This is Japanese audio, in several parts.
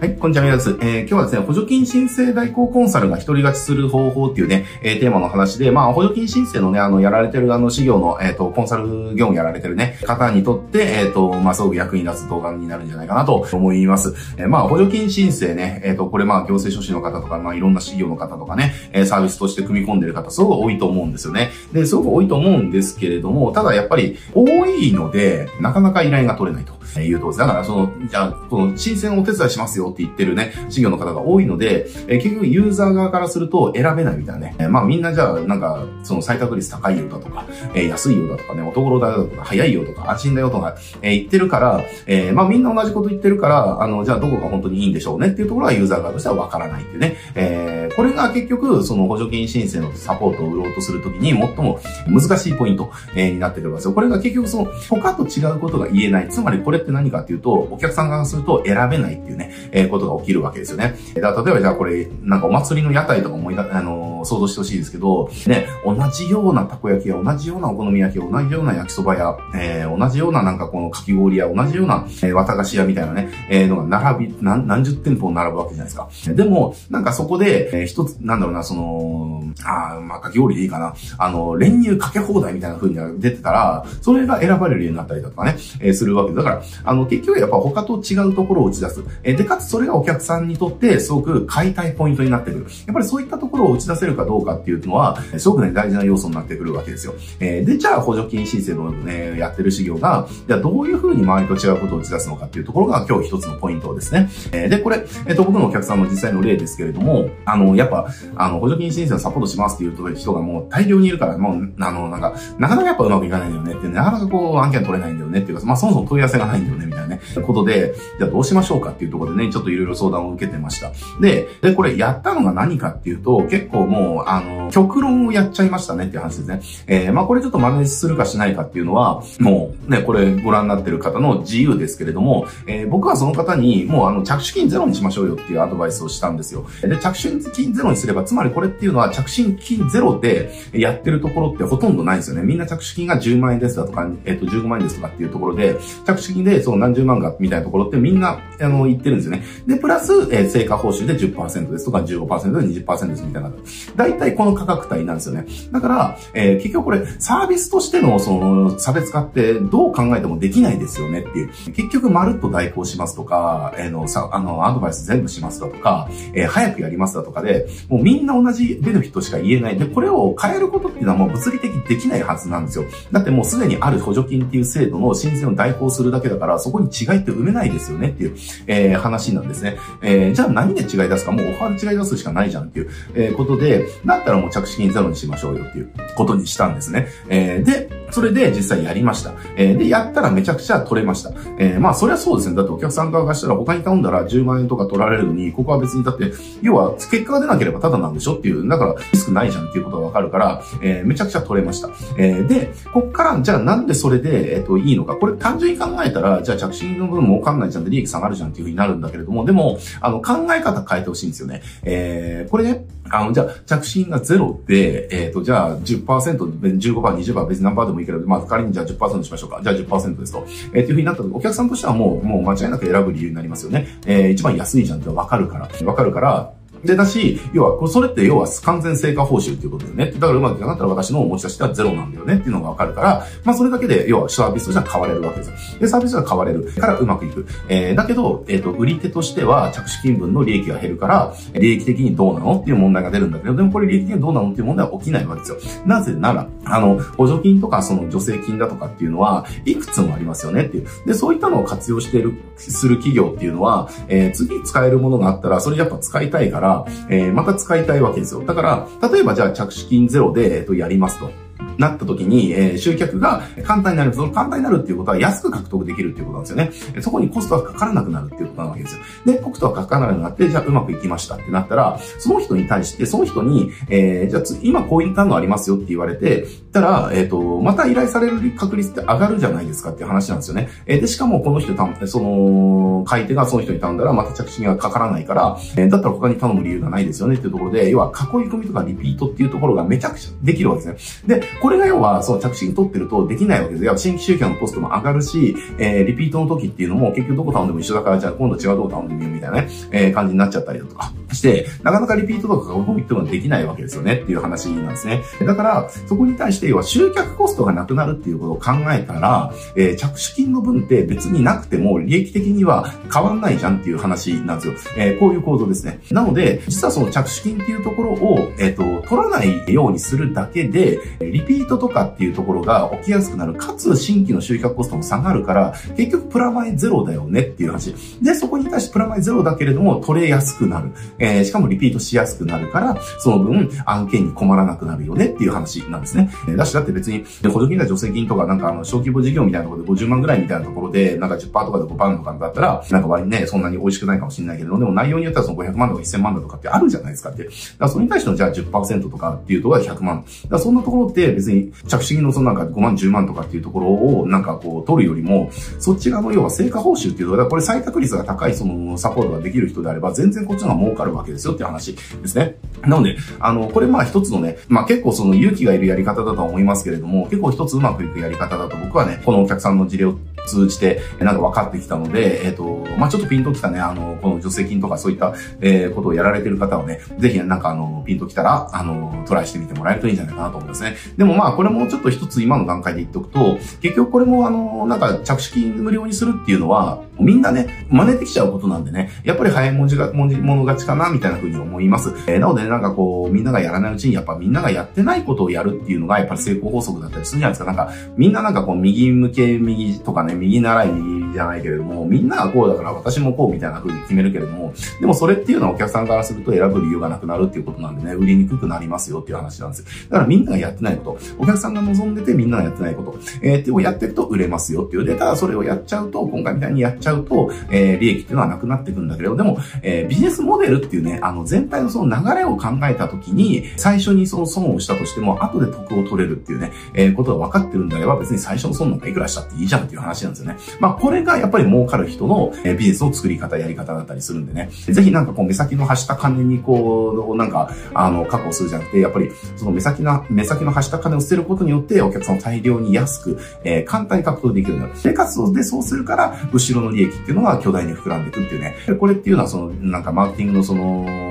はい、こんにちは、皆さん。えー、今日はですね、補助金申請代行コンサルが一人勝ちする方法っていうね、えー、テーマの話で、まあ、補助金申請のね、あの、やられてる、あの、事業の、えっ、ー、と、コンサル業務やられてるね、方にとって、えっ、ー、と、まあ、すごく役に立つ動画になるんじゃないかなと思います。えー、まあ、補助金申請ね、えっ、と、これまあ、行政書士の方とか、まあ、いろんな事業の方とかね、えサービスとして組み込んでる方、すごく多いと思うんですよね。で、すごく多いと思うんですけれども、ただやっぱり、多いので、なかなか依頼が取れないとえ。いうとです。だから、その、じゃあ、この申請をお手伝いしますよって言ってるね、事業の方が多いので、え結局ユーザー側からすると選べないみたいなね。えまあみんなじゃあ、なんか、その採択率高いよだとか、え安いよだとかね、おところだとか、早いよとか、安心だよとか、え言ってるから、えまあみんな同じこと言ってるから、あの、じゃあどこが本当にいいんでしょうねっていうところはユーザー側としてはわからないっていうね。えー、これが結局、その補助金申請のサポートを売ろうとするときに最も難しいポイント、えになってくるんですよ。これが結局その、他と違うことが言えない。つまりこれって何かっていうと、お客さん側すると選べないっていうね、えー、ことが起きるわけですよね。だ例えばじゃあこれ、なんかお祭りの屋台とか思い出、あの想像してほしいですけど、ね、同じようなたこ焼きや同じようなお好み焼き同じような焼きそばや、えー、同じようななんかこのかき氷や同じような、えー、綿菓子屋みたいなね、えー、のが並び、何、何十店舗並ぶわけじゃないですか。でも、なんかそこで、えー、一つ、なんだろうな、その、あまあ、かき氷でいいかな。あの、練乳かけ放題みたいな風に出てたら、それが選ばれるようになったりだとかね、えー、するわけだから、あの、結局やっぱ他と違うところを打ち出す。えー、で、かつそれがお客さんにとってすごく買いたいポイントになってくる。やっぱりそういったところを打ち出せるかどうかっていうのは、すごくね、大事な要素になってくるわけですよ。えー、で、じゃあ補助金申請のね、やってる事業が、じゃあどういう風に周りと違うことを打ち出すのかっていうところが今日一つのポイントですね。えー、で、これ、えっ、と、僕のお客さんの実際の例ですけれども、あの、やっぱ、あの、補助金申請をサポートしますっていう人がもう大量にいるから、もう、あの、なんか、なかなかやっぱうまくいかないんだよねって、なかなかこう、案件取れないんだよねっていうか、まあそもそも問い合わせがないんだよねね、ことで、じゃあどうしましょうかっていうところでね、ちょっといろいろ相談を受けてました。で、で、これやったのが何かっていうと、結構もう、あの、極論をやっちゃいましたねっていう話ですね。えー、まあこれちょっと真似するかしないかっていうのは、もうね、これご覧になってる方の自由ですけれども、えー、僕はその方に、もうあの、着手金ゼロにしましょうよっていうアドバイスをしたんですよ。で、着手金ゼロにすれば、つまりこれっていうのは着手金ゼロでやってるところってほとんどないんですよね。みんな着手金が10万円ですだとか、えっ、ー、と、15万円ですとかっていうところで、着手金でその何十万かみたいなところってみんな、あの、言ってるんですよね。で、プラス、えー、成果報酬で10%ですとか15%で20%ですみたいな。大体この価格帯なんですよね。だから、えー、結局これ、サービスとしてのその差別化ってどう考えてもできないですよねっていう。結局、まるっと代行しますとか、えー、の、さ、あの、アドバイス全部しますだとか、えー、早くやりますだとかで、もうみんな同じベネフィットしか言えない。で、これを変えることっていうのはもう物理的できないはずなんですよ。だってもうすでにある補助金っていう制度の申請を代行するだけだから、そこに違いって埋めないですよねっていう、えー、話なんですね。えー、じゃあ何で違い出すか、もうオファーで違い出すしかないじゃんっていう、えー、ことで、だったらもう着手金ゼロにしましょうよっていうことにしたんですね。えー、で、それで実際やりました。えー、で、やったらめちゃくちゃ取れました。えー、まあ、そりゃそうですね。だってお客さん側がしたら他に頼んだら10万円とか取られるのに、ここは別にだって、要は結果が出なければただなんでしょっていう、だからリスクないじゃんっていうことがわかるから、えー、めちゃくちゃ取れました。えー、で、こっから、じゃあなんでそれで、えっ、ー、と、いいのか。これ単純に考えたら、じゃあ着信の分儲かんないじゃんって利益下がるじゃんっていうふうになるんだけれども、でも、あの、考え方変えてほしいんですよね。えー、これね、あの、じゃあ、着信がゼロで、えっ、ー、と、じゃあ10%、15%、20%、別に何パーでもいいけど、まあ、仮にじゃあ10%にしましょうか。じゃあ10%ですと。えー、っていうふうになったとお客さんとしてはもう、もう間違いなく選ぶ理由になりますよね。えー、一番安いじゃんってわかるから。わかるから、で、だし、要は、それって要は完全成果報酬っていうことだよね。だからうまくいかなかったら私の持ち出しはゼロなんだよねっていうのがわかるから、まあそれだけで、要はサービスとしては買われるわけです。で、サービスが買われるからうまくいく。えー、だけど、えっ、ー、と、売り手としては着手金分の利益が減るから、利益的にどうなのっていう問題が出るんだけど、でもこれ利益的にどうなのっていう問題は起きないわけですよ。なぜなら、あの、補助金とかその助成金だとかっていうのは、いくつもありますよねっていう。で、そういったのを活用している、する企業っていうのは、えー、次使えるものがあったら、それやっぱ使いたいから、えー、また使いたいわけですよ。だから、例えばじゃあ着手金ゼロで、えっと、やりますと。なった時に、えー、集客が簡単になる。その簡単になるっていうことは安く獲得できるっていうことなんですよね。そこにコストはかからなくなるっていうことなわけですよ。で、コストはかからなくなって、じゃあうまくいきましたってなったら、その人に対して、その人に、えー、じゃあ今こういったのありますよって言われて、たら、えっ、ー、と、また依頼される確率って上がるじゃないですかっていう話なんですよね。えー、で、しかもこの人その、買い手がその人に頼んだら、また着信がかからないから、えー、だったら他に頼む理由がないですよねっていうところで、要は囲い込みとかリピートっていうところがめちゃくちゃできるわけですね。で、ここれが要は、その着信取ってるとできないわけですよ。新規集客のコストも上がるし、えー、リピートの時っていうのも結局どこ頼んでも一緒だから、じゃあ今度違うとこ頼んでみようみたいなね、えー、感じになっちゃったりだとかして、なかなかリピートとかが僕言ってもできないわけですよねっていう話なんですね。だから、そこに対して、要は集客コストがなくなるっていうことを考えたら、えー、着手金の分って別になくても利益的には変わんないじゃんっていう話なんですよ。えー、こういう構造ですね。なので、実はその着手金っていうところを、えっ、ー、と、取らないようにするだけで、リピピートとかっていうところが起きやすくなる。かつ、新規の集客コストも下がるから、結局プラマイゼロだよねっていう話。で、そこに対してプラマイゼロだけれども取れやすくなる。えー、しかもリピートしやすくなるから、その分案件に困らなくなるよねっていう話なんですね。だし、だって別に、補助金だ助成金とかなんかあの、小規模事業みたいなところで50万ぐらいみたいなところで、なんか10%とかで5%とかだったら、なんか割にね、そんなに美味しくないかもしれないけど、でも内容によってはその500万とか1000万だとかってあるじゃないですかって。だからそれに対してのじゃあ10%とかっていうところは100万。だからそんなところって別に着信のそのなんか5万10万とかっていうところをなんかこう取るよりも、そっち側の要は成果報酬っていうところこれ採択率が高いそのサポートができる人であれば、全然こっちの方が儲かるわけですよっていう話ですね。なので、あの、これまあ一つのね、まあ結構その勇気がいるやり方だとは思いますけれども、結構一つうまくいくやり方だと僕はね、このお客さんの事例を通じて、なんか分かってきたので、えっ、ー、と、まあちょっとピンときたね、あの、この助成金とかそういった、えー、ことをやられてる方はね、ぜひなんかあの、ピンときたら、あの、トライしてみてもらえるといいんじゃないかなと思いますね。でもまあこれもちょっと一つ今の段階で言っておくと、結局これもあの、なんか着手金無料にするっていうのは、みんなね、真似てきちゃうことなんでね、やっぱり早い文字が、文字物勝ちかな、みたいな風に思います。えー、なので、ね、なんかこう、みんながやらないうちに、やっぱみんながやってないことをやるっていうのが、やっぱり成功法則だったりするじゃないですか。なんか、みんななんかこう、右向け右とかね、右習い右じゃないけれども、みんながこうだから私もこうみたいな風に決めるけれども、でもそれっていうのはお客さんからすると選ぶ理由がなくなるっていうことなんでね、売りにくくなりますよっていう話なんですよ。だからみんながやってないこと、お客さんが望んでてみんながやってないこと、えー、ってをやっていくと売れますよっていう。で、ただそれをやっちゃうと、今回みたいにやっちゃうと、えー、利益っていうのはなくなってくんだけど、でも、えー、ビジネスモデルっていうね、あの、全体のその流れを考えたときに、最初にその損をしたとしても、後で得を取れるっていうね、えー、ことが分かってるんであれば、別に最初の損なんかいくらしたっていいじゃんっていう話なんですよね。まあ、これれがやっぱり儲かる人の、ビジネスの作り方、やり方だったりするんでね、ぜひなんかこう、目先の発した金にこう、なんか、あの、確保するじゃなくて、やっぱり、その目先の、目先の発した金を捨てることによって、お客さんを大量に安く、えー、簡単に獲得できるようになる。で、かつ、で、そうするから、後ろの利益っていうのが巨大に膨らんでいくっていうね。これっていうのは、その、なんかマーケティングのその、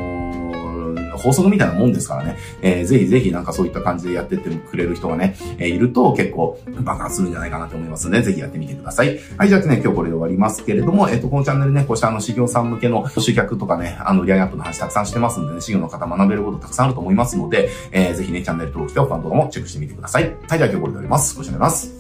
法則みたいなもんですからね、えー、ぜひぜひなんかそういった感じでやってってくれる人がね、えー、いると結構爆発するんじゃないかなと思いますので、ぜひやってみてください。はい、じゃあね、今日これで終わりますけれども、えっ、ー、と、このチャンネルね、こうしたあの、修行さん向けの集客とかね、あの、リアイアップの話たくさんしてますんでね、修行の方学べることたくさんあると思いますので、えー、ぜひね、チャンネル登録して他の動画もチェックしてみてください。はい、じゃあ今日これで終わります。ご視聴ありがとうございます。